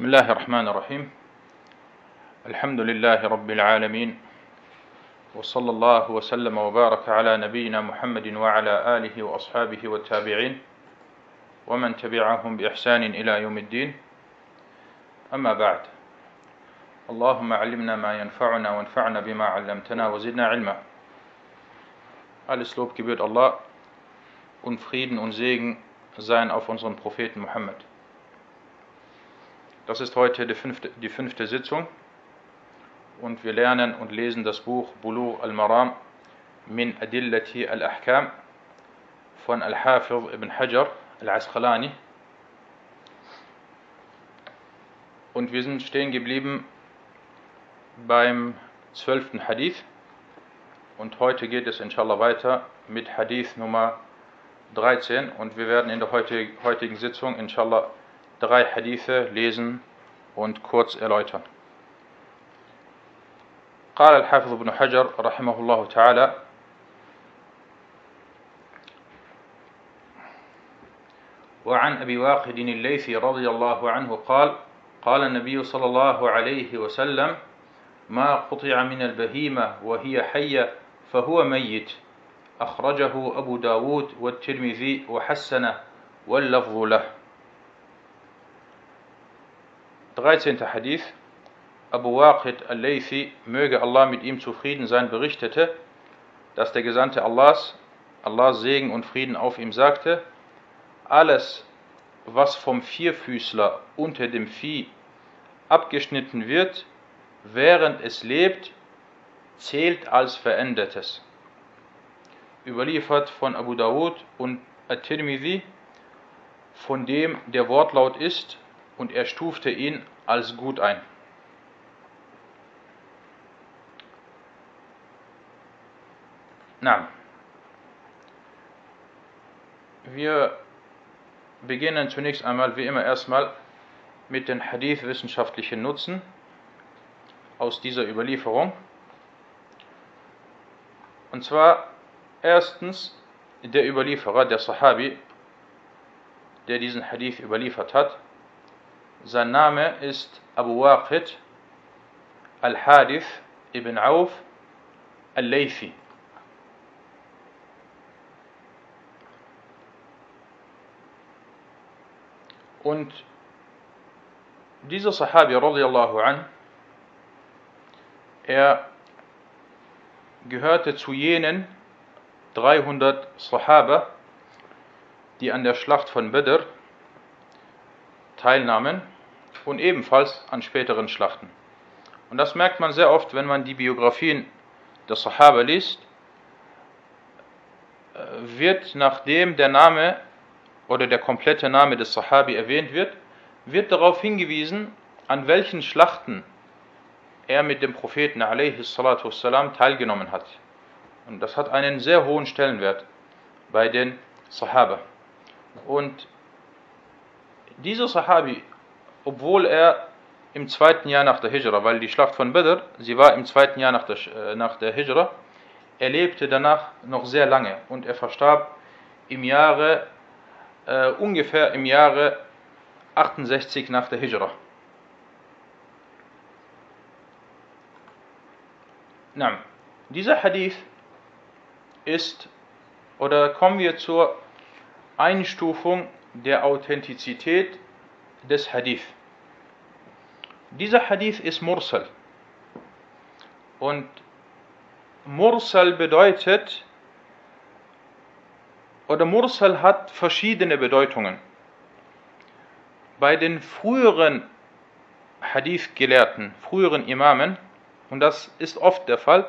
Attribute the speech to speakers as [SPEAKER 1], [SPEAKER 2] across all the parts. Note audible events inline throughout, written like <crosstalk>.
[SPEAKER 1] بسم الله الرحمن الرحيم. الحمد لله رب العالمين. وصلى الله وسلم وبارك على نبينا محمد وعلى آله وأصحابه والتابعين ومن تبعهم بإحسان إلى يوم الدين. أما بعد اللهم علمنا ما ينفعنا وانفعنا بما علمتنا وزدنا علما. Alles Lob gebührt Allah. Und Frieden und Segen seien auf unseren Propheten Muhammad. Das ist heute die fünfte, die fünfte Sitzung. Und wir lernen und lesen das Buch Bulugh al-Maram min Adillati al-Ahkam von Al-Hafiz ibn Hajar al-Asqalani. Und wir sind stehen geblieben beim zwölften Hadith. Und heute geht es inshallah weiter mit Hadith Nummer 13 und wir werden in der heutigen Sitzung inshallah drei Hadithe lesen und kurz erläutern. قال الحافظ ابن حجر رحمه الله تعالى وعن أبي واقد الليثي رضي الله عنه قال قال النبي صلى الله عليه وسلم ما قطع من البهيمة وهي حية فهو ميت أخرجه أبو داود والترمذي وحسنه واللفظ له 13. Hadith Abu Waqid al-Laythi, möge Allah mit ihm zufrieden sein, berichtete, dass der Gesandte Allahs, Allahs Segen und Frieden auf ihm sagte, alles, was vom Vierfüßler unter dem Vieh abgeschnitten wird, während es lebt, zählt als Verändertes. Überliefert von Abu Dawud und At-Tirmidhi, von dem der Wortlaut ist, und er stufte ihn als gut ein. Na, wir beginnen zunächst einmal wie immer erstmal mit den Hadith wissenschaftlichen Nutzen aus dieser Überlieferung. Und zwar erstens der Überlieferer, der Sahabi, der diesen Hadith überliefert hat. Sein Name ist Abu Waqid al-Hadith ibn Auf al-Laythi. Und dieser Sahabi radiallahu an, er gehörte zu jenen 300 Sahaba, die an der Schlacht von Badr teilnahmen und ebenfalls an späteren Schlachten. Und das merkt man sehr oft, wenn man die Biografien der Sahaba liest, wird nachdem der Name oder der komplette Name des Sahabi erwähnt wird, wird darauf hingewiesen, an welchen Schlachten er mit dem Propheten والسلام, teilgenommen hat. Und das hat einen sehr hohen Stellenwert bei den Sahaba. Und dieser Sahabi, obwohl er im zweiten Jahr nach der Hijra, weil die Schlacht von Badr, sie war im zweiten Jahr nach der, äh, nach der Hijra, er lebte danach noch sehr lange und er verstarb im Jahre, äh, ungefähr im Jahre 68 nach der Hijra. Na, dieser Hadith ist, oder kommen wir zur Einstufung der Authentizität des Hadith. Dieser Hadith ist Mursal. Und Mursal bedeutet, oder Mursal hat verschiedene Bedeutungen. Bei den früheren Hadith-Gelehrten, früheren Imamen, und das ist oft der Fall,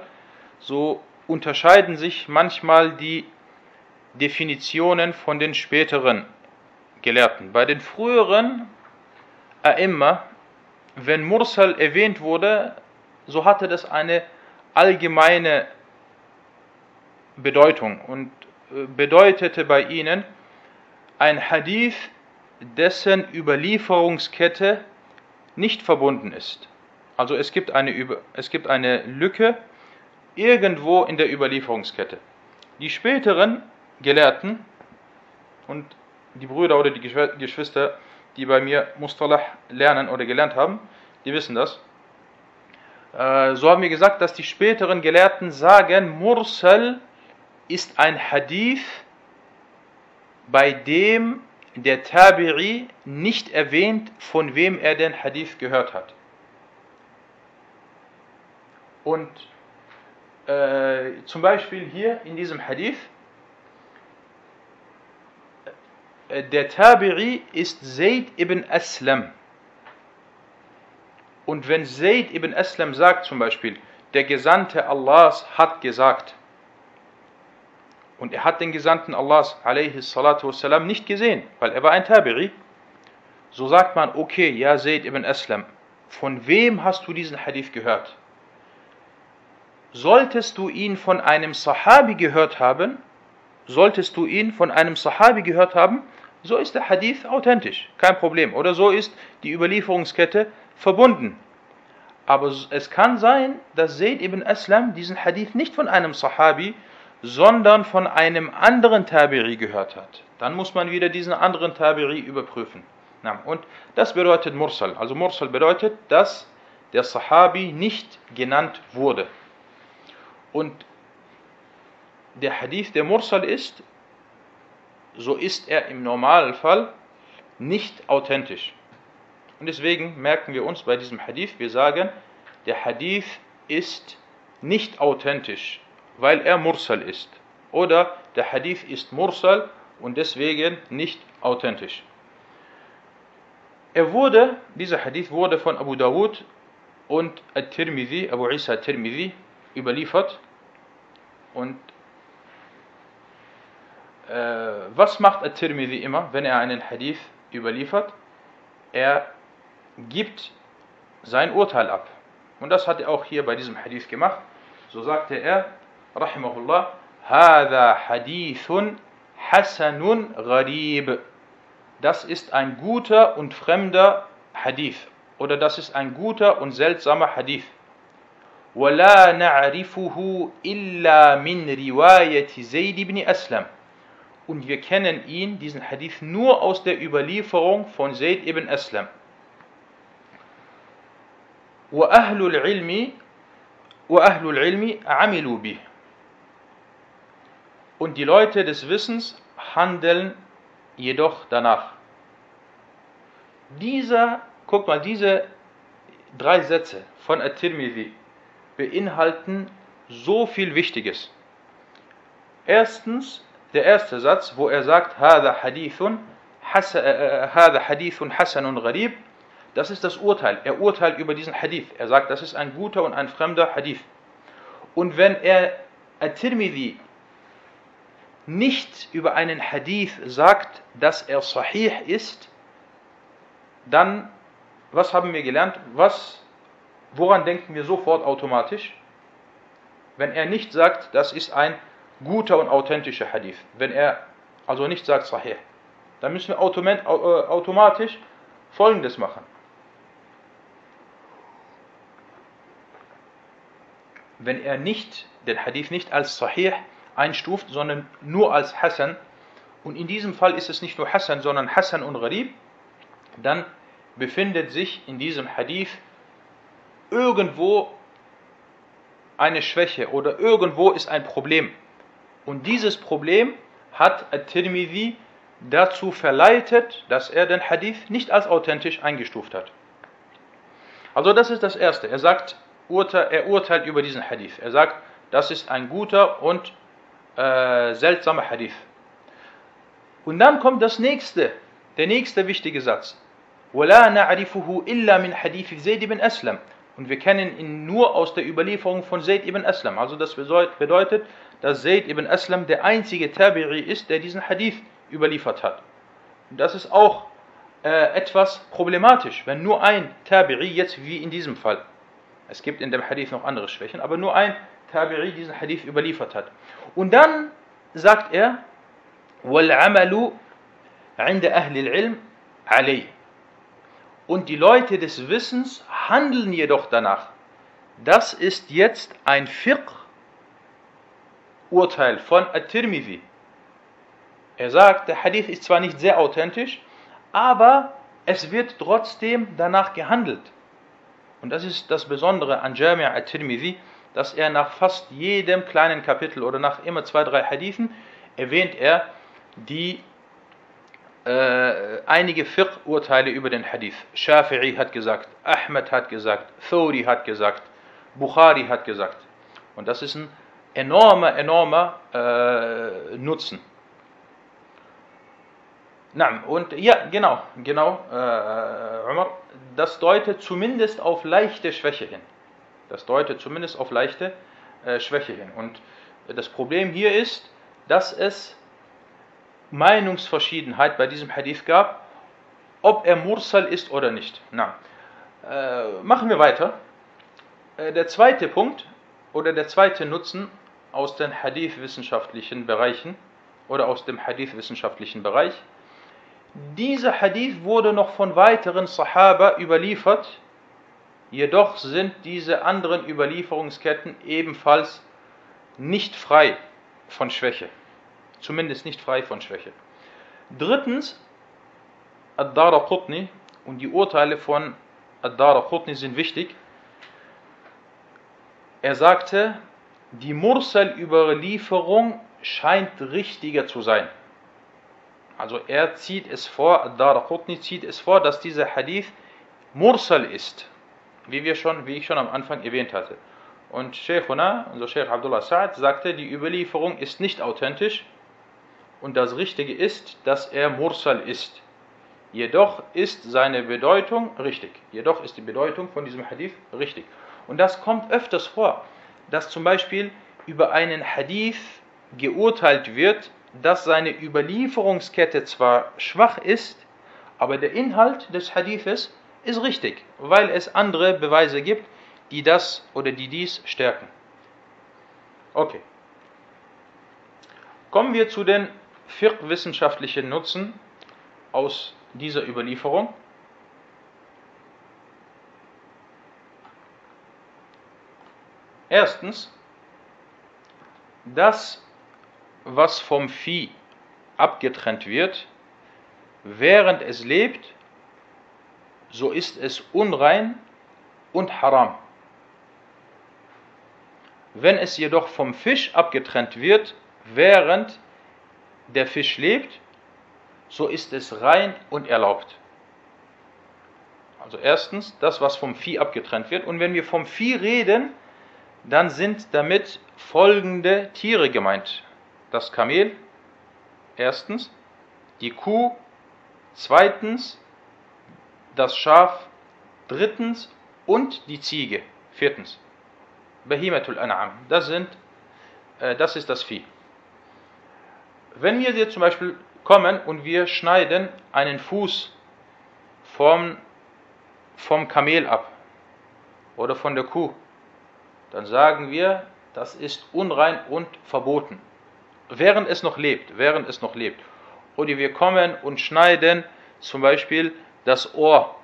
[SPEAKER 1] so unterscheiden sich manchmal die Definitionen von den späteren Gelehrten. Bei den früheren A'imma, wenn Mursal erwähnt wurde, so hatte das eine allgemeine Bedeutung und bedeutete bei ihnen ein Hadith, dessen Überlieferungskette nicht verbunden ist. Also es gibt eine, es gibt eine Lücke irgendwo in der Überlieferungskette. Die späteren Gelehrten und die Brüder oder die Geschwister die bei mir Mustalah lernen oder gelernt haben, die wissen das. Äh, so haben wir gesagt, dass die späteren Gelehrten sagen, Mursal ist ein Hadith, bei dem der Tabi'i nicht erwähnt, von wem er den Hadith gehört hat. Und äh, zum Beispiel hier in diesem Hadith, äh, der Tabi'i ist Zayd ibn Aslam. Und wenn Zayd ibn Aslam sagt zum Beispiel, der Gesandte Allahs hat gesagt, und er hat den Gesandten Allahs wassalam, nicht gesehen, weil er war ein Tabi'i, so sagt man, okay, ja Zayd ibn Aslam, von wem hast du diesen Hadith gehört? Solltest du ihn von einem Sahabi gehört haben, solltest du ihn von einem Sahabi gehört haben, so ist der Hadith authentisch, kein Problem. Oder so ist die Überlieferungskette verbunden. Aber es kann sein, dass Zayd ibn Aslam diesen Hadith nicht von einem Sahabi, sondern von einem anderen Tabiri gehört hat. Dann muss man wieder diesen anderen Tabiri überprüfen. Und das bedeutet Mursal. Also Mursal bedeutet, dass der Sahabi nicht genannt wurde. Und der Hadith, der Mursal ist, so ist er im Normalfall nicht authentisch. Und deswegen merken wir uns bei diesem Hadith, wir sagen, der Hadith ist nicht authentisch, weil er Mursal ist. Oder der Hadith ist Mursal und deswegen nicht authentisch. Er wurde, dieser Hadith wurde von Abu Dawud und At-Tirmidhi, Abu Isa At-Tirmidhi, überliefert. Und was macht At-Tirmidhi immer, wenn er einen Hadith überliefert? Er gibt sein Urteil ab. Und das hat er auch hier bei diesem Hadith gemacht. So sagte er, Rahimahullah, هذا حديث حسن غريب. Das ist ein guter und fremder Hadith. Oder das ist ein guter und seltsamer Hadith. ولا نعرفه إلا من رواية زيد بن أسلم und wir kennen ihn, diesen Hadith, nur aus der Überlieferung von Zayd ibn Aslam. وأهل العلم وأهل العلم عملوا به und die Leute des Wissens handeln jedoch danach. Dieser, guck mal, diese drei Sätze von At-Tirmidhi beinhalten so viel Wichtiges. Erstens, der erste Satz, wo er sagt, هذا حديث هذا حديث حسن غريب, das ist das Urteil. Er urteilt über diesen Hadith. Er sagt, das ist ein guter und ein fremder Hadith. Und wenn er At-Tirmidhi nicht über einen Hadith sagt, dass er sahih ist, dann, was haben wir gelernt? Was, woran denken wir sofort automatisch? Wenn er nicht sagt, das ist ein guter und authentischer Hadith, wenn er also nicht sagt sahih, dann müssen wir äh, automatisch folgendes machen. Wenn er nicht den Hadith nicht als sahih einstuft, sondern nur als Hassan. Und in diesem Fall ist es nicht nur Hassan, sondern Hassan und Gharib. Dann befindet sich in diesem Hadith irgendwo eine Schwäche oder irgendwo ist ein Problem. Und dieses Problem hat At-Tirmidhi dazu verleitet, dass er den Hadith nicht als authentisch eingestuft hat. Also das ist das Erste. Er sagt, er urteilt über diesen Hadith. Er sagt, das ist ein guter und äh, seltsamer Hadith. Und dann kommt das nächste, der nächste wichtige Satz. وَلَا نَعْرِفُهُ إِلَّا مِنْ حَدِيثِ زَيْدِ بن Aslam. Und wir kennen ihn nur aus der Überlieferung von Zayd ibn Aslam. Also das bedeutet, dass Zayd ibn Aslam der einzige Tabi'i ist, der diesen Hadith überliefert hat. Und das ist auch äh, etwas problematisch, wenn nur ein Tabi'i, jetzt wie in diesem Fall, es gibt in dem Hadith noch andere Schwächen, aber nur ein Tabi'i diesen Hadith überliefert hat. Und dann sagt er, وَالْعَمَلُ عِنْدَ أَهْلِ الْعِلْمِ عَلَيْهِ Und die Leute des Wissens handeln jedoch danach. Das ist jetzt ein Fiqh-Urteil von At-Tirmidhi. Er sagt, der Hadith ist zwar nicht sehr authentisch, aber es wird trotzdem danach gehandelt. Und das ist das Besondere an Jami' al-Tirmidhi, dass er nach fast jedem kleinen Kapitel oder nach immer zwei, drei Hadithen erwähnt er die äh, einige Fiqh-Urteile über den Hadith. Shafi'i hat gesagt, Ahmed hat gesagt, Thori hat gesagt, Bukhari hat gesagt. Und das ist ein enormer, enormer äh, Nutzen. Na, und ja, genau, genau, äh, Umar, das deutet zumindest auf leichte Schwäche hin. Das deutet zumindest auf leichte äh, Schwäche hin. Und das Problem hier ist, dass es Meinungsverschiedenheit bei diesem Hadith gab, ob er Mursal ist oder nicht. Na, äh, machen wir weiter. Äh, der zweite Punkt oder der zweite Nutzen aus den Hadith-wissenschaftlichen Bereichen oder aus dem Hadith-wissenschaftlichen Bereich. Dieser Hadith wurde noch von weiteren Sahaba überliefert, jedoch sind diese anderen Überlieferungsketten ebenfalls nicht frei von Schwäche zumindest nicht frei von Schwäche. Drittens, Ad-Dara Qutni und die Urteile von Ad-Dara Qutni sind wichtig. Er sagte, die Mursal-Überlieferung scheint richtiger zu sein. Also er zieht es vor, Ad-Dara Qutni zieht es vor, dass dieser Hadith Mursal ist, wie, wir schon, wie ich schon am Anfang erwähnt hatte. Und Sheikhuna, unser Sheikh Abdullah Sa'ad, sagte, die Überlieferung ist nicht authentisch, und das Richtige ist, dass er Mursal ist. Jedoch ist seine Bedeutung richtig. Jedoch ist die Bedeutung von diesem Hadith richtig. Und das kommt öfters vor, dass zum Beispiel über einen Hadith geurteilt wird, dass seine Überlieferungskette zwar schwach ist, aber der Inhalt des Hadithes ist richtig, weil es andere Beweise gibt, die das oder die dies stärken. Okay. Kommen wir zu den fiqh-wissenschaftliche Nutzen aus dieser Überlieferung? Erstens, das, was vom Vieh abgetrennt wird, während es lebt, so ist es unrein und haram. Wenn es jedoch vom Fisch abgetrennt wird, während der Fisch lebt, so ist es rein und erlaubt. Also erstens das, was vom Vieh abgetrennt wird. Und wenn wir vom Vieh reden, dann sind damit folgende Tiere gemeint. Das Kamel, erstens, die Kuh, zweitens, das Schaf, drittens und die Ziege, viertens. Behimatul An'am, das, sind, äh, das ist das Vieh. Wenn wir jetzt zum Beispiel kommen und wir schneiden einen Fuß vom, vom Kamel ab oder von der Kuh, dann sagen wir, das ist unrein und verboten. Während es noch lebt, während es noch lebt. Oder wir kommen und schneiden zum Beispiel das Ohr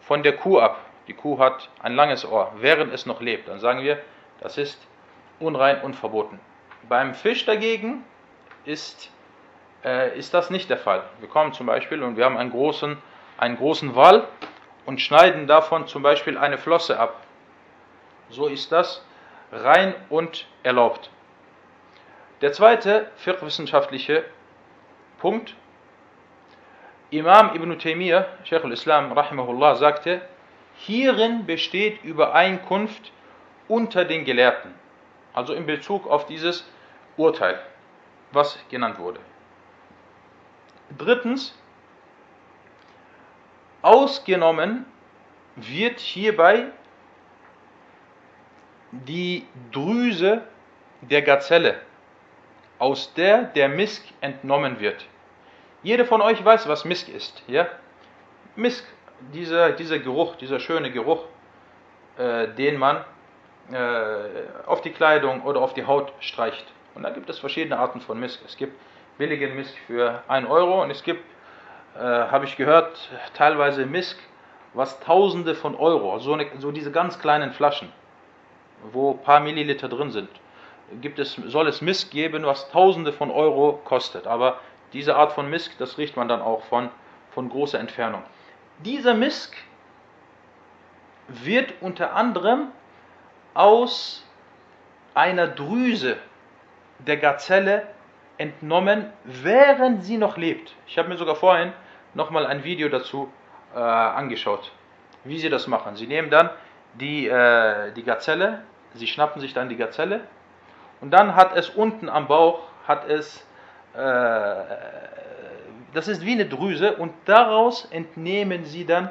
[SPEAKER 1] von der Kuh ab. Die Kuh hat ein langes Ohr, während es noch lebt. Dann sagen wir, das ist unrein und verboten. Beim Fisch dagegen ist, äh, ist das nicht der Fall. Wir kommen zum Beispiel und wir haben einen großen, einen großen Wall und schneiden davon zum Beispiel eine Flosse ab. So ist das rein und erlaubt. Der zweite fiqh-wissenschaftliche Punkt, Imam Ibn Taymiyyah, Sheikh al-Islam, rahimahullah, sagte, hierin besteht Übereinkunft unter den Gelehrten, also in Bezug auf dieses Urteil was genannt wurde. Drittens, ausgenommen wird hierbei die Drüse der Gazelle, aus der der Misk entnommen wird. Jeder von euch weiß, was Misk ist. Ja? Misk, dieser, dieser Geruch, dieser schöne Geruch, äh, den man äh, auf die Kleidung oder auf die Haut streicht. Und da gibt es verschiedene Arten von Misk. Es gibt billigen Misk für 1 Euro und es gibt, äh, habe ich gehört, teilweise Misk, was Tausende von Euro, so, eine, so diese ganz kleinen Flaschen, wo ein paar Milliliter drin sind, gibt es, soll es Misk geben, was Tausende von Euro kostet. Aber diese Art von Misk, das riecht man dann auch von, von großer Entfernung. Dieser Misk wird unter anderem aus einer Drüse der Gazelle entnommen, während sie noch lebt. Ich habe mir sogar vorhin nochmal ein Video dazu äh, angeschaut, wie sie das machen. Sie nehmen dann die, äh, die Gazelle, sie schnappen sich dann die Gazelle und dann hat es unten am Bauch, hat es, äh, das ist wie eine Drüse und daraus entnehmen sie dann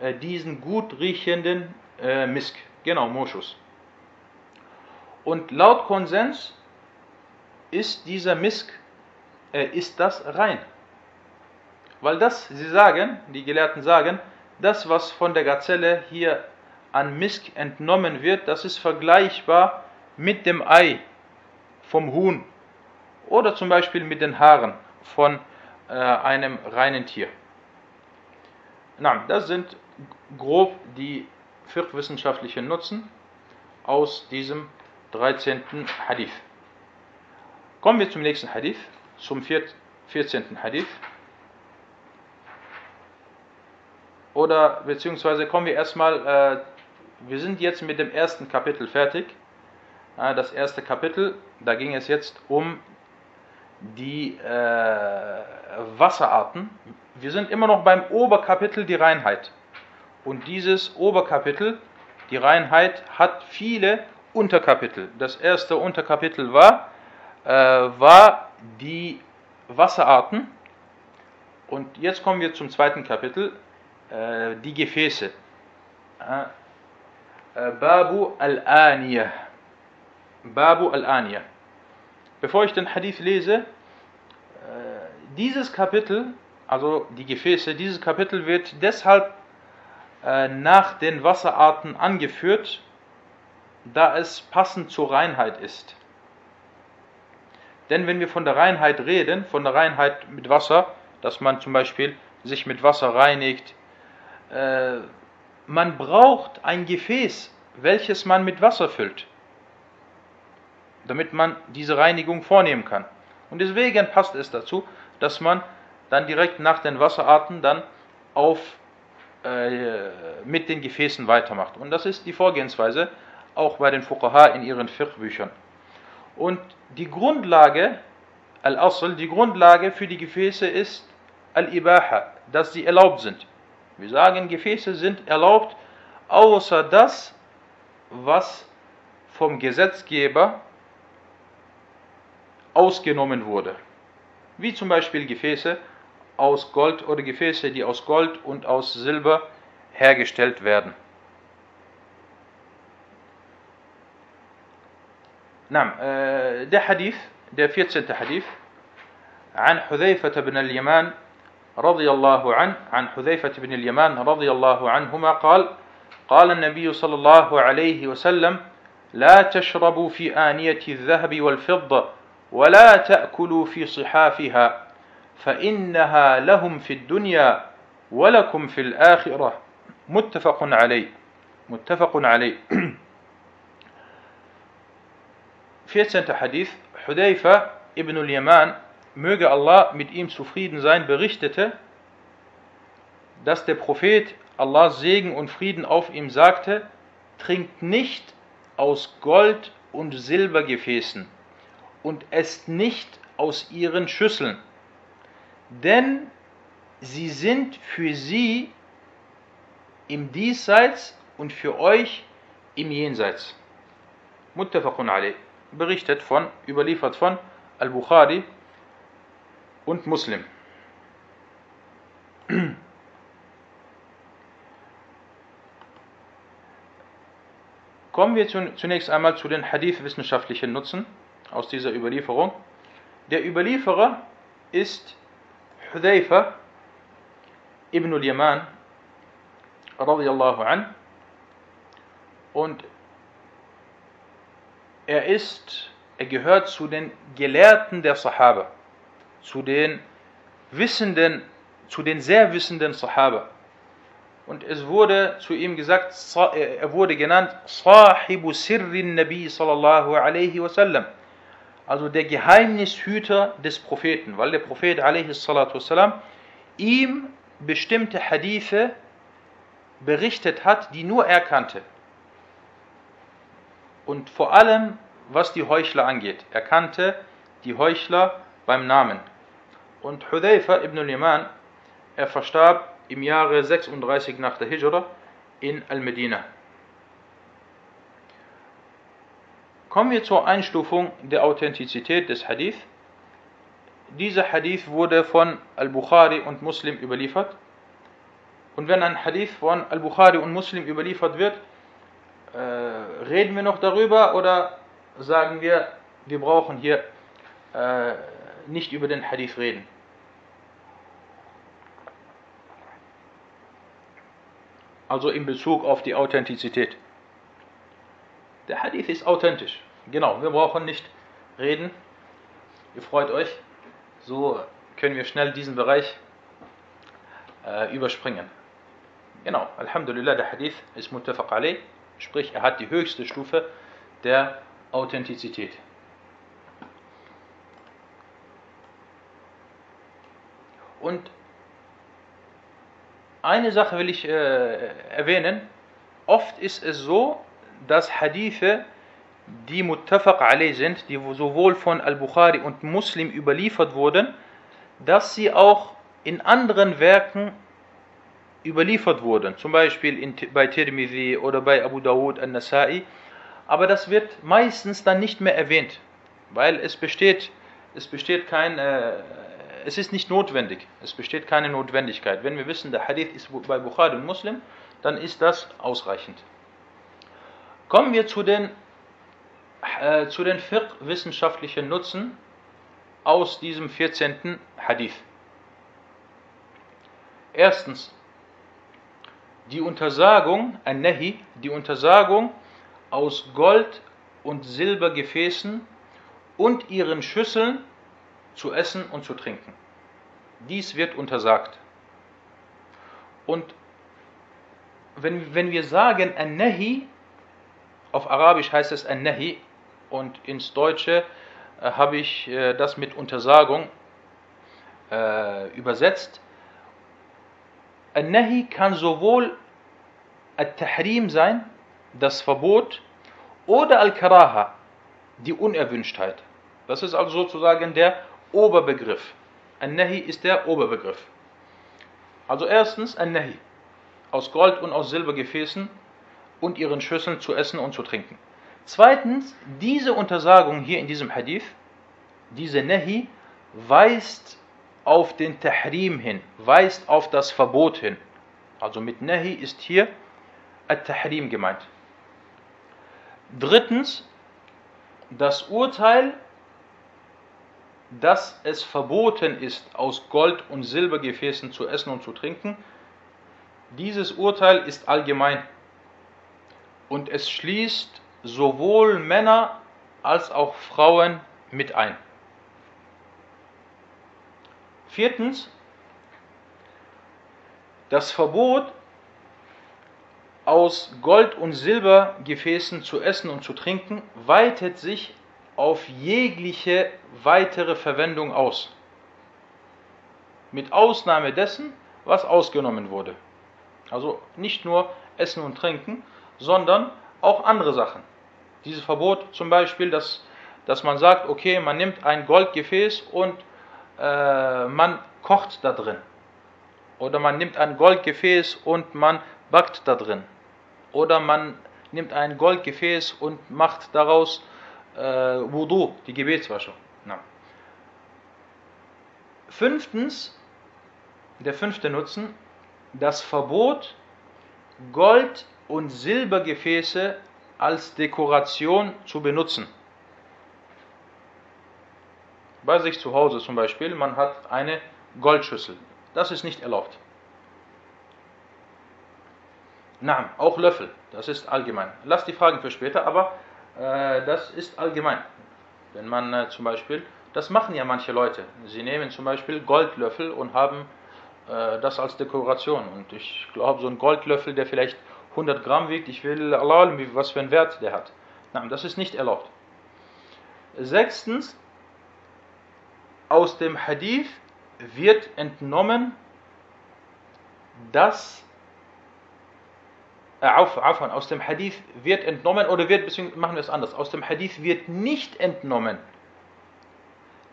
[SPEAKER 1] äh, diesen gut riechenden äh, Misk, genau, Moschus. Und laut Konsens ist dieser Misk, äh, ist das rein. Weil das, sie sagen, die Gelehrten sagen, das, was von der Gazelle hier an Misk entnommen wird, das ist vergleichbar mit dem Ei vom Huhn oder zum Beispiel mit den Haaren von äh, einem reinen Tier. Na, das sind grob die fiqh Nutzen aus diesem 13. Hadith. Kommen wir zum nächsten Hadith, zum 14. Hadith. Oder beziehungsweise kommen wir erstmal, äh, wir sind jetzt mit dem ersten Kapitel fertig. Äh, das erste Kapitel, da ging es jetzt um die äh, Wasserarten. Wir sind immer noch beim Oberkapitel die Reinheit. Und dieses Oberkapitel, die Reinheit, hat viele Unterkapitel. Das erste Unterkapitel war, äh, war die Wasserarten. Und jetzt kommen wir zum zweiten Kapitel, äh, die Gefäße. Äh, Babu al-Aniyah. Babu al-Aniyah. Bevor ich den Hadith lese, äh, dieses Kapitel, also die Gefäße, dieses Kapitel wird deshalb äh, nach den Wasserarten angeführt, da es passend zur Reinheit ist. Denn wenn wir von der Reinheit reden, von der Reinheit mit Wasser, dass man zum Beispiel sich mit Wasser reinigt, man braucht ein Gefäß, welches man mit Wasser füllt, damit man diese Reinigung vornehmen kann. Und deswegen passt es dazu, dass man dann direkt nach den Wasserarten dann auf, äh, mit den Gefäßen weitermacht. Und das ist die Vorgehensweise, auch bei den Fuqaha in ihren Fiqh-Büchern. Und die Grundlage, Al-Asl, die Grundlage für die Gefäße ist Al-Ibaha, dass sie erlaubt sind. Wir sagen, Gefäße sind erlaubt, außer das, was vom Gesetzgeber ausgenommen wurde. Wie zum Beispiel Gefäße aus Gold oder Gefäße, die aus Gold und aus Silber hergestellt werden. نعم ده حديث ده 14 حديث عن حذيفة بن اليمان رضي الله عنه عن حذيفة بن اليمان رضي الله عنهما قال قال النبي صلى الله عليه وسلم لا تشربوا في آنية الذهب والفضة ولا تأكلوا في صحافها فإنها لهم في الدنيا ولكم في الآخرة متفق عليه متفق عليه 14. Hadith, Hudayfa ibn al-Yaman, möge Allah mit ihm zufrieden sein, berichtete, dass der Prophet Allahs Segen und Frieden auf ihm sagte, trinkt nicht aus Gold und Silbergefäßen und esst nicht aus ihren Schüsseln, denn sie sind für sie im Diesseits und für euch im Jenseits. Muttafaqun alayh. Berichtet von, überliefert von Al-Bukhari und Muslim. <clears throat> Kommen wir zunächst einmal zu den Hadith-wissenschaftlichen Nutzen aus dieser Überlieferung. Der Überlieferer ist Hudayfa ibn al-Yaman radiyallahu an und er ist, er gehört zu den Gelehrten der Sahaba, zu den Wissenden, zu den sehr wissenden Sahaba. Und es wurde zu ihm gesagt, er wurde genannt Sahibu Sirrin Nabi sallallahu alaihi wasallam. Also der Geheimnishüter des Propheten, weil der Prophet alaihi salatu wasallam ihm bestimmte Hadithe berichtet hat, die nur er kannte. Und vor allem, was die Heuchler angeht. Er kannte die Heuchler beim Namen. Und Hudayfa ibn al-Yaman, er verstarb im Jahre 36 nach der Hijra in Al-Medina. Kommen wir zur Einstufung der Authentizität des Hadith. Dieser Hadith wurde von Al-Bukhari und Muslim überliefert. Und wenn ein Hadith von Al-Bukhari und Muslim überliefert wird, äh, reden wir noch darüber oder sagen wir, wir brauchen hier äh, nicht über den Hadith reden? Also in Bezug auf die Authentizität. Der Hadith ist authentisch. Genau, wir brauchen nicht reden. Ihr freut euch. So können wir schnell diesen Bereich äh, überspringen. Genau, Alhamdulillah, der Hadith ist muttafaq alayh, sprich, er hat die höchste Stufe der Authentizität. Und eine Sache will ich äh, erwähnen. Oft ist es so, dass Hadithe, die muttafaq alayh sind, die sowohl von Al-Bukhari und Muslim überliefert wurden, dass sie auch in anderen Werken überliefert wurden, zum Beispiel in, bei Tirmidhi oder bei Abu Dawud al-Nasai, aber das wird meistens dann nicht mehr erwähnt, weil es besteht, es besteht kein, äh, es ist nicht notwendig, es besteht keine Notwendigkeit. Wenn wir wissen, der Hadith ist bei Bukhari und Muslim, dann ist das ausreichend. Kommen wir zu den, äh, zu den fiqh-wissenschaftlichen Nutzen aus diesem 14. Hadith. Erstens, die Untersagung, ein Nehi, die Untersagung aus Gold und Silbergefäßen und ihren Schüsseln zu essen und zu trinken. Dies wird untersagt. Und wenn, wenn wir sagen ein Nehi, auf Arabisch heißt es ein Nehi und ins Deutsche äh, habe ich äh, das mit Untersagung äh, übersetzt. Al-Nahi kann sowohl Al-Tahrim sein, das Verbot, oder Al-Karaha, die Unerwünschtheit. Das ist also sozusagen der Oberbegriff. Al-Nahi ist der Oberbegriff. Also erstens Al-Nahi, aus Gold und aus Silbergefäßen und ihren Schüsseln zu essen und zu trinken. Zweitens, diese Untersagung hier in diesem Hadith, diese Nahi, weist auf den Tahrim hin, weist auf das Verbot hin. Also mit Nahi ist hier At-Tahrim gemeint. Drittens, das Urteil, dass es verboten ist, aus Gold- und Silbergefäßen zu essen und zu trinken, dieses Urteil ist allgemein und es schließt sowohl Männer als auch Frauen mit ein. Viertens, das Verbot, aus Gold- und Silbergefäßen zu essen und zu trinken, weitet sich auf jegliche weitere Verwendung aus. Mit Ausnahme dessen, was ausgenommen wurde. Also nicht nur Essen und Trinken, sondern auch andere Sachen. Dieses Verbot zum Beispiel, dass, dass man sagt, okay, man nimmt ein Goldgefäß und äh, man kocht da drin. Oder man nimmt ein Goldgefäß und man backt da drin. Oder man nimmt ein Goldgefäß und macht daraus äh, Wudu, die Gebetswaschung. Na. Fünftens, der fünfte Nutzen, das Verbot, Gold- und Silbergefäße als Dekoration zu benutzen bei sich zu Hause zum Beispiel, man hat eine Goldschüssel. Das ist nicht erlaubt. Na, auch Löffel, das ist allgemein. Lass die Fragen für später, aber das ist allgemein. Wenn man äh, zum Beispiel, das machen ja manche Leute, sie nehmen zum Beispiel Goldlöffel und haben äh, das als Dekoration. Und ich glaube, so ein Goldlöffel, der vielleicht 100 Gramm wiegt, ich will Allah, was für einen Wert der hat. Nein, das ist nicht erlaubt. Sechstens, aus dem Hadith wird entnommen, dass äh, aus dem Hadith wird entnommen, oder wird, beziehungsweise machen wir es anders, aus dem Hadith wird nicht entnommen,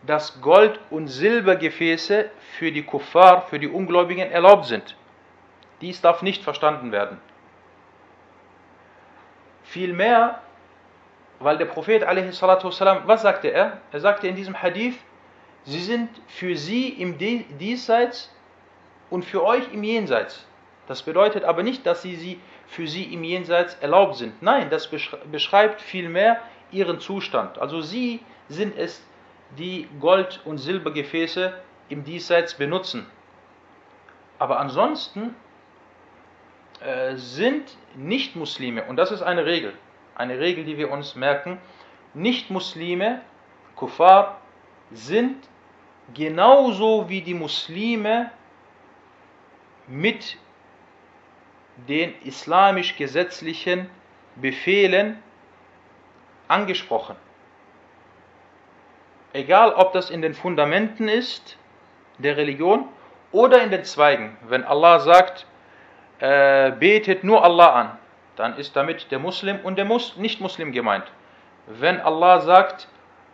[SPEAKER 1] dass Gold- und Silbergefäße für die Kuffar, für die Ungläubigen erlaubt sind. Dies darf nicht verstanden werden. Vielmehr, weil der Prophet, والسلام, was sagte er? Er sagte in diesem Hadith, sie sind für sie im Diesseits und für euch im Jenseits. Das bedeutet aber nicht, dass sie, sie für sie im Jenseits erlaubt sind. Nein, das beschreibt vielmehr ihren Zustand. Also sie sind es, die Gold- und Silbergefäße im Diesseits benutzen. Aber ansonsten äh, sind Nicht-Muslime, und das ist eine Regel, eine Regel, die wir uns merken, Nicht-Muslime, Kuffar, sind genauso wie die Muslime mit den islamisch-gesetzlichen Befehlen angesprochen. Egal, ob das in den Fundamenten ist der Religion oder in den Zweigen. Wenn Allah sagt, äh, betet nur Allah an, dann ist damit der Muslim und der Mus Nicht-Muslim gemeint. Wenn Allah sagt,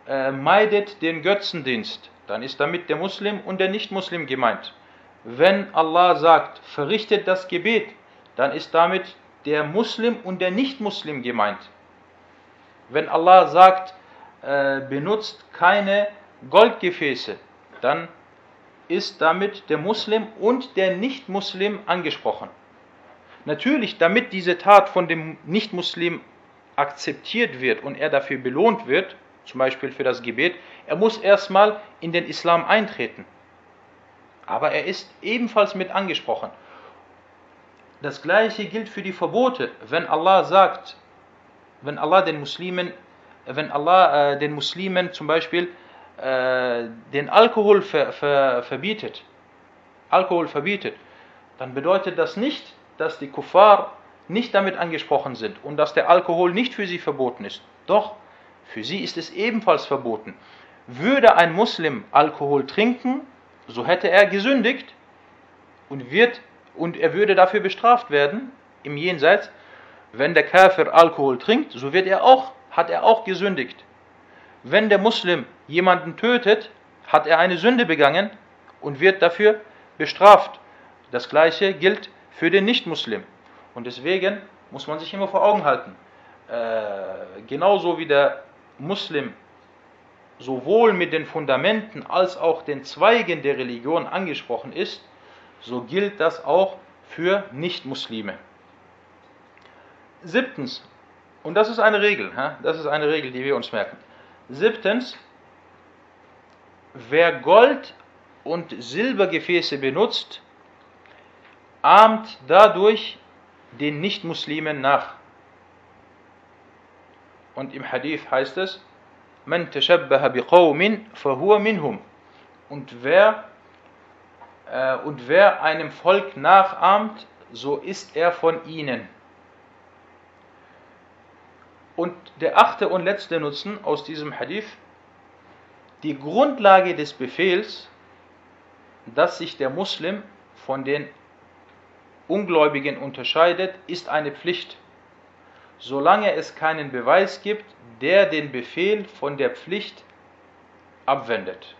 [SPEAKER 1] äh, meidet den Götzendienst, dann ist damit der Muslim und der Nicht-Muslim gemeint. Wenn Allah sagt, verrichtet das Gebet, dann ist damit der Muslim und der Nicht-Muslim gemeint. Wenn Allah sagt, äh, benutzt keine Goldgefäße, dann ist damit der Muslim und der Nicht-Muslim angesprochen. Natürlich, damit diese Tat von dem Nicht-Muslim akzeptiert wird und er dafür belohnt wird, zum Beispiel für das Gebet, er muss erstmal in den Islam eintreten. Aber er ist ebenfalls mit angesprochen. Das gleiche gilt für die Verbote. Wenn Allah sagt, wenn Allah den Muslimen, wenn Allah äh, den Muslimen zum Beispiel äh, den Alkohol ver, ver, verbietet, Alkohol verbietet, dann bedeutet das nicht, dass die Kuffar nicht damit angesprochen sind und dass der Alkohol nicht für sie verboten ist. Doch, für sie ist es ebenfalls verboten. Würde ein Muslim Alkohol trinken, so hätte er gesündigt und wird und er würde dafür bestraft werden im Jenseits. Wenn der Kafir Alkohol trinkt, so wird er auch, hat er auch gesündigt. Wenn der Muslim jemanden tötet, hat er eine Sünde begangen und wird dafür bestraft. Das gleiche gilt für den Nicht-Muslim. Und deswegen muss man sich immer vor Augen halten. Äh, genauso wie der Muslim sowohl mit den Fundamenten als auch den Zweigen der Religion angesprochen ist, so gilt das auch für Nichtmuslime. Siebtens, und das ist eine Regel, das ist eine Regel, die wir uns merken. Siebtens, wer Gold- und Silbergefäße benutzt, ahmt dadurch den Nichtmuslimen nach. Und im Hadith heißt es, Man tashabbaha biqawmin fahuwa minhum. Und wer und wer einem Volk nachahmt, so ist er von ihnen. Und der achte und letzte Nutzen aus diesem Hadith, die Grundlage des Befehls, dass sich der Muslim von den Ungläubigen unterscheidet, ist eine Pflicht, solange es keinen Beweis gibt, der den Befehl von der Pflicht abwendet.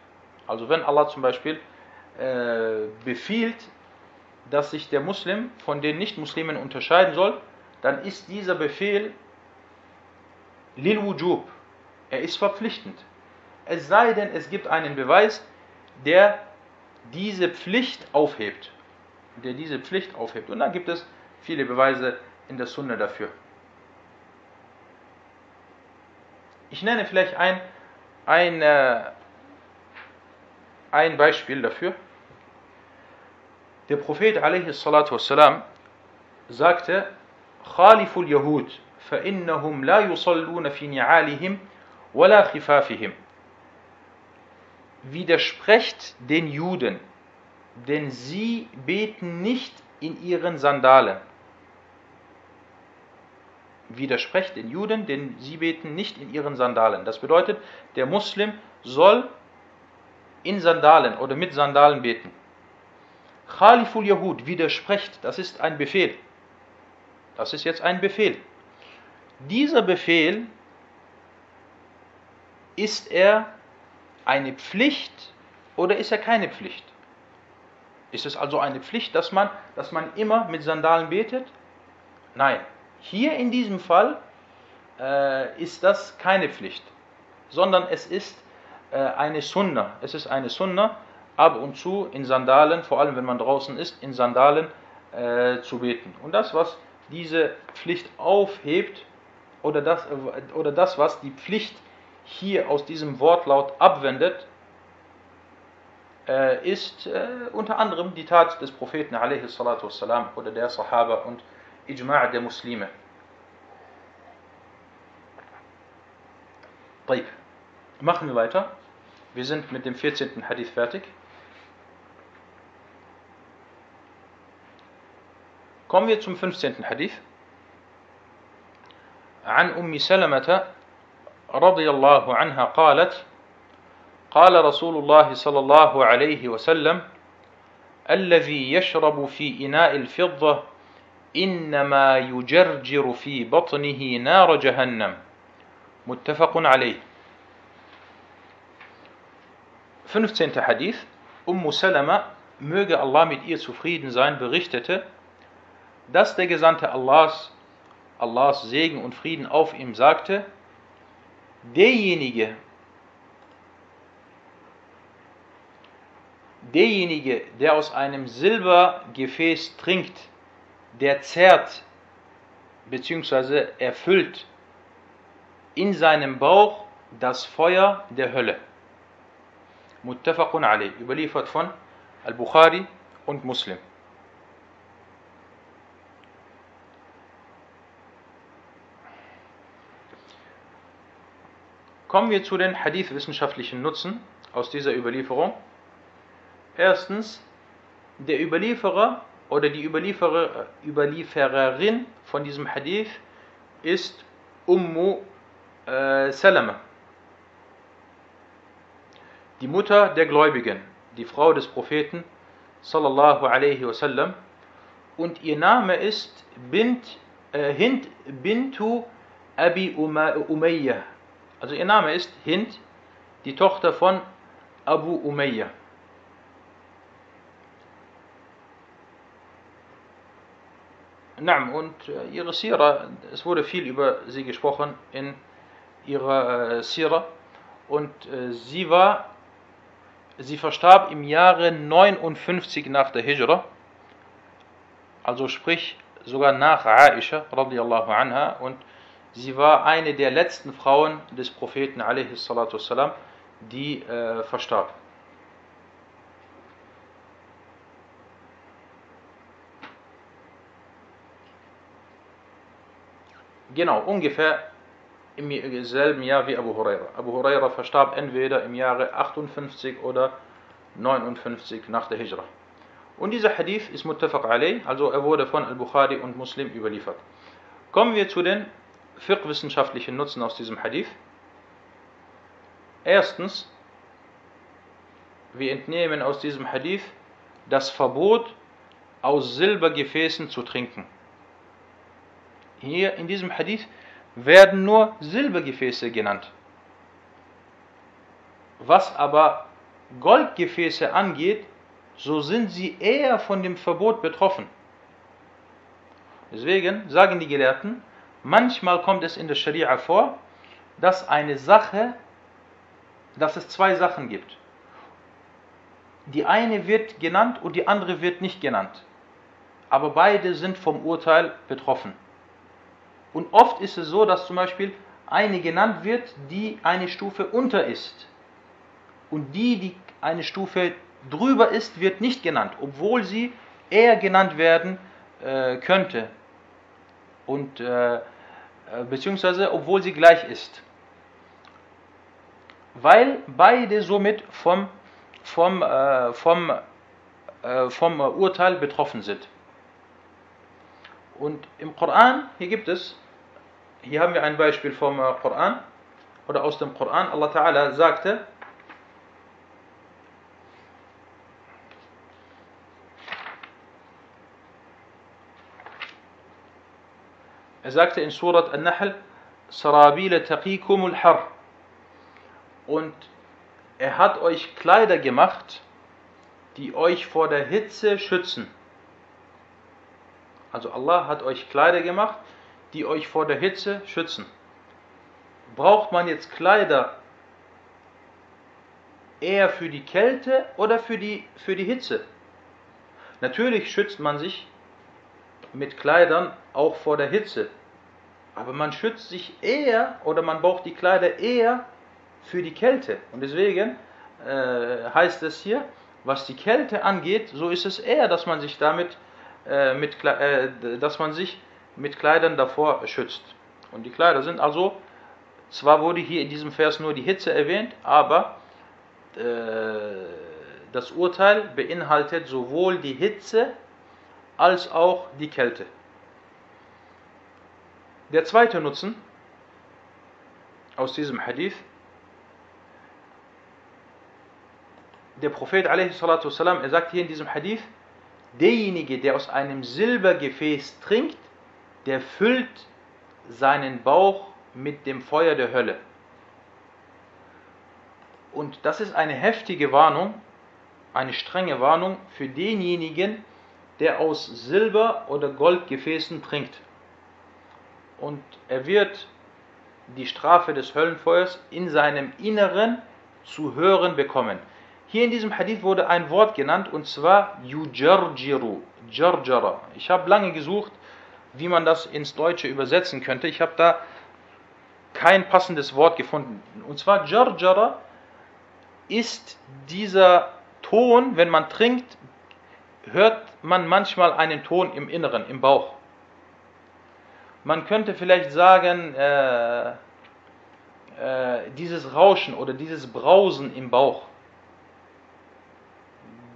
[SPEAKER 1] Also wenn Allah zum Beispiel äh, befiehlt, dass sich der Muslim von den Nicht-Muslimen unterscheiden soll, dann ist dieser Befehl lil wujub. Er ist verpflichtend. Es sei denn, es gibt einen Beweis, der diese Pflicht aufhebt. Der diese Pflicht aufhebt. Und dann gibt es viele Beweise in der Sunna dafür. Ich nenne vielleicht ein, ein, äh, ein Beispiel dafür. Der Prophet والسلام, sagte, خالف اليهود فإنهم لا يصلون في نعالهم ولا خفافهم. Widersprecht den Juden, denn sie beten nicht in ihren Sandalen. Widersprecht den Juden, denn sie beten nicht in ihren Sandalen. Das bedeutet, der Muslim soll in Sandalen oder mit Sandalen beten. Khaliful Yahud widersprecht, das ist ein Befehl. Das ist jetzt ein Befehl. Dieser Befehl ist er eine Pflicht oder ist er keine Pflicht? Ist es also eine Pflicht, dass man, dass man immer mit Sandalen betet? Nein. Hier in diesem Fall äh, ist das keine Pflicht, sondern es ist äh, eine Sunna. Es ist eine Sunna, ab und zu in Sandalen, vor allem wenn man draußen ist, in Sandalen äh, zu beten. Und das, was diese Pflicht aufhebt, oder das, oder das, was die Pflicht hier aus diesem Wortlaut abwendet, äh, ist äh, unter anderem die Tat des Propheten والسلام, oder der Sahaba und Ijma' der Muslime. طيب. Machen wir weiter. Wir sind mit dem 14. Hadith fertig. Kommen wir zum 15. Hadith. عن أم سلمة رضي الله عنها قالت قال رسول الله صلى الله عليه وسلم الذي يشرب في إناء الفضة إنما يجرجر في بطنه نار جهنم متفق عليه 15. Hadith Ummu Salama, möge Allah mit ihr zufrieden sein, berichtete, dass der Gesandte Allahs, Allahs Segen und Frieden auf ihm sagte, derjenige, derjenige, der aus einem Silbergefäß trinkt, der zerrt bzw. erfüllt in seinem Bauch das Feuer der Hölle. Muttafaqun Ali, überliefert von Al-Bukhari und Muslim. Kommen wir zu den Hadith-wissenschaftlichen Nutzen aus dieser Überlieferung. Erstens, der Überlieferer oder die Überlieferer, Überliefererin von diesem Hadith ist Ummu äh, Salama, die Mutter der Gläubigen, die Frau des Propheten sallallahu alaihi wasallam und ihr Name ist Bint, äh, Hind bintu Abi Umayyah also ihr Name ist Hind, die Tochter von Abu Umayyah. Naam, und äh, ihre Sira, es wurde viel über sie gesprochen in ihrer äh, Sira. Und äh, sie war, sie verstarb im Jahre 59 nach der Hijra, also sprich sogar nach Aisha radiallahu anha. Und Sie war eine der letzten Frauen des Propheten والسلام, die äh, verstarb. Genau, ungefähr im selben Jahr wie Abu Huraira. Abu Huraira verstarb entweder im Jahre 58 oder 59 nach der Hijra. Und dieser Hadith ist muttafaq alayh, also er wurde von Al-Bukhari und Muslim überliefert. Kommen wir zu den fiqh-wissenschaftlichen Nutzen aus diesem Hadith? Erstens, wir entnehmen aus diesem Hadith das Verbot, aus Silbergefäßen zu trinken. Hier in diesem Hadith werden nur Silbergefäße genannt. Was aber Goldgefäße angeht, so sind sie eher von dem Verbot betroffen. Deswegen sagen die Gelehrten, Manchmal kommt es in der Scharia vor, dass eine Sache, dass es zwei Sachen gibt. Die eine wird genannt und die andere wird nicht genannt. Aber beide sind vom Urteil betroffen. Und oft ist es so, dass zum Beispiel eine genannt wird, die eine Stufe unter ist. Und die, die eine Stufe drüber ist, wird nicht genannt, obwohl sie eher genannt werden äh, könnte. Und äh, beziehungsweise obwohl sie gleich ist. Weil beide somit vom, vom, äh, vom, äh, vom Urteil betroffen sind. Und im Koran, hier gibt es, hier haben wir ein Beispiel vom äh, Koran, oder aus dem Koran, Allah Ta'ala sagte, Er sagte in Surat An-Nahl, Sarabile taqikumul har. Und er hat euch Kleider gemacht, die euch vor der Hitze schützen. Also Allah hat euch Kleider gemacht, die euch vor der Hitze schützen. Braucht man jetzt Kleider eher für die Kälte oder für die, für die Hitze? Natürlich schützt man sich mit Kleidern auch vor der Hitze. Aber man schützt sich eher oder man braucht die Kleider eher für die Kälte. Und deswegen äh, heißt es hier, was die Kälte angeht, so ist es eher, dass man sich damit äh, mit, äh, dass man sich mit Kleidern davor schützt. Und die Kleider sind also, zwar wurde hier in diesem Vers nur die Hitze erwähnt, aber äh, das Urteil beinhaltet sowohl die Hitze als auch die Kälte. Der zweite Nutzen aus diesem Hadith, der Prophet والسلام, er sagt hier in diesem Hadith, derjenige, der aus einem Silbergefäß trinkt, der füllt seinen Bauch mit dem Feuer der Hölle. Und das ist eine heftige Warnung, eine strenge Warnung für denjenigen, der aus Silber- oder Goldgefäßen trinkt. Und er wird die Strafe des Höllenfeuers in seinem Inneren zu hören bekommen. Hier in diesem Hadith wurde ein Wort genannt und zwar Yujarjiru, Jarjara. Ich habe lange gesucht, wie man das ins Deutsche übersetzen könnte. Ich habe da kein passendes Wort gefunden. Und zwar Jarjara ist dieser Ton, wenn man trinkt, hört man manchmal einen Ton im Inneren, im Bauch. Man könnte vielleicht sagen, äh, äh, dieses Rauschen oder dieses Brausen im Bauch.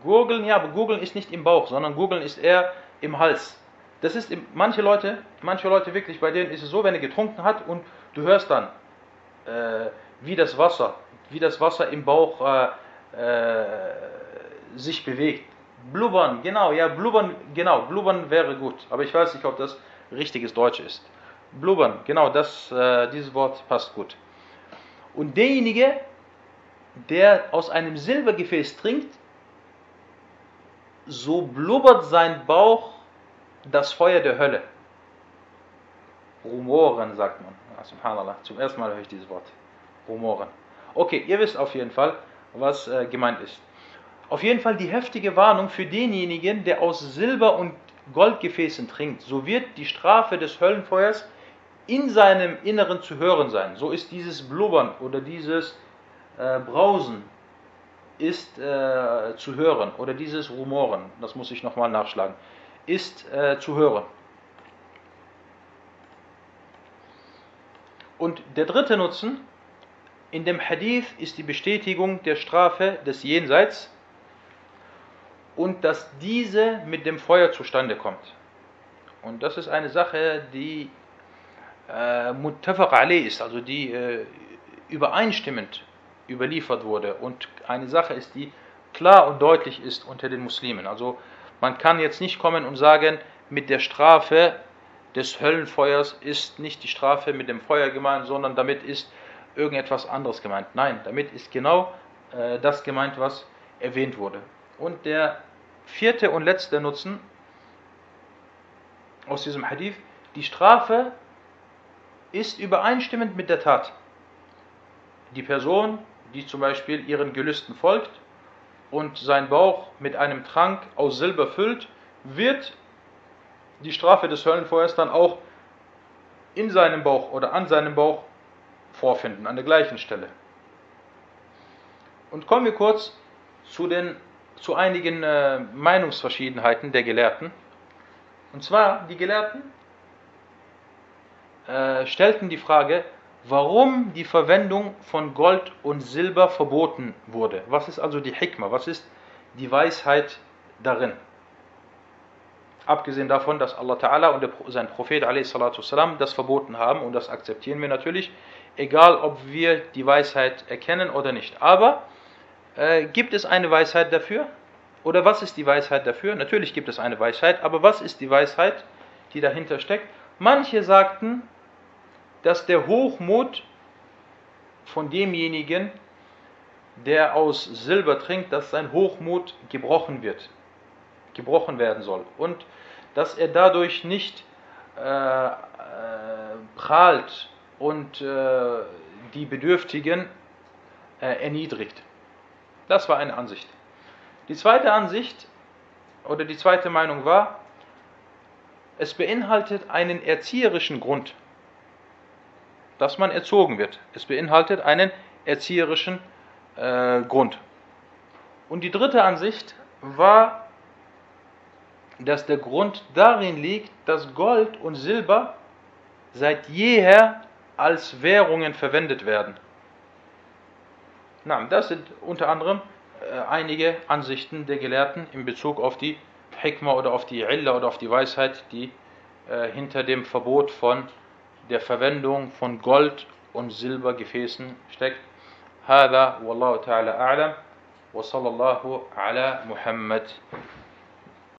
[SPEAKER 1] Gurgeln, ja, aber Gurgeln ist nicht im Bauch, sondern Gurgeln ist eher im Hals. Das ist manche Leute, manche Leute wirklich, bei denen ist es so, wenn er getrunken hat und du hörst dann, äh, wie das Wasser, wie das Wasser im Bauch äh, äh, sich bewegt. Blubbern, genau, ja, blubbern, genau, blubbern wäre gut, aber ich weiß nicht, ob das richtiges Deutsch ist. Blubbern, genau, das, äh, dieses Wort passt gut. Und derjenige, der aus einem Silbergefäß trinkt, so blubbert sein Bauch das Feuer der Hölle. Rumoren, sagt man. subhanallah, zum ersten Mal höre ich dieses Wort. Rumoren. Okay, ihr wisst auf jeden Fall, was äh, gemeint ist. Auf jeden Fall die heftige Warnung für denjenigen, der aus Silber- und Goldgefäßen trinkt. So wird die Strafe des Höllenfeuers in seinem Inneren zu hören sein. So ist dieses Blubbern oder dieses äh, Brausen ist äh, zu hören oder dieses Rumoren, das muss ich nochmal nachschlagen, ist äh, zu hören. Und der dritte Nutzen in dem Hadith ist die Bestätigung der Strafe des Jenseits und dass diese mit dem Feuer zustande kommt. Und das ist eine Sache, die äh, muttafaq ist, also die äh, übereinstimmend überliefert wurde und eine Sache ist, die klar und deutlich ist unter den Muslimen. Also man kann jetzt nicht kommen und sagen, mit der Strafe des Höllenfeuers ist nicht die Strafe mit dem Feuer gemeint, sondern damit ist irgendetwas anderes gemeint. Nein, damit ist genau äh, das gemeint, was erwähnt wurde. Und der vierte und letzte Nutzen aus diesem Hadith, die Strafe ist übereinstimmend mit der Tat. Die Person die zum Beispiel ihren Gelüsten folgt und sein Bauch mit einem Trank aus Silber füllt, wird die Strafe des Höllenfeuers dann auch in seinem Bauch oder an seinem Bauch vorfinden, an der gleichen Stelle. Und kommen wir kurz zu, den, zu einigen äh, Meinungsverschiedenheiten der Gelehrten. Und zwar, die Gelehrten äh, stellten die Frage, warum die Verwendung von Gold und Silber verboten wurde. Was ist also die Hikmah? Was ist die Weisheit darin? Abgesehen davon, dass Allah Ta'ala und sein Prophet والسلام, das verboten haben und das akzeptieren wir natürlich, egal ob wir die Weisheit erkennen oder nicht. Aber äh, gibt es eine Weisheit dafür? Oder was ist die Weisheit dafür? Natürlich gibt es eine Weisheit, aber was ist die Weisheit, die dahinter steckt? Manche sagten, dass der Hochmut von demjenigen, der aus Silber trinkt, dass sein Hochmut gebrochen wird, gebrochen werden soll und dass er dadurch nicht äh, äh, prahlt und äh, die Bedürftigen äh, erniedrigt. Das war eine Ansicht. Die zweite Ansicht oder die zweite Meinung war, es beinhaltet einen erzieherischen Grund, dass man erzogen wird. Es beinhaltet einen erzieherischen äh, Grund. Und die dritte Ansicht war, dass der Grund darin liegt, dass Gold und Silber seit jeher als Währungen verwendet werden. Na, das sind unter anderem äh, einige Ansichten der Gelehrten in Bezug auf die Hikmah oder auf die Illa oder auf die Weisheit, die äh, hinter dem Verbot von der Verwendung von Gold- und Silbergefäßen steckt. هذا والله تعالى أعلم وصلى الله على محمد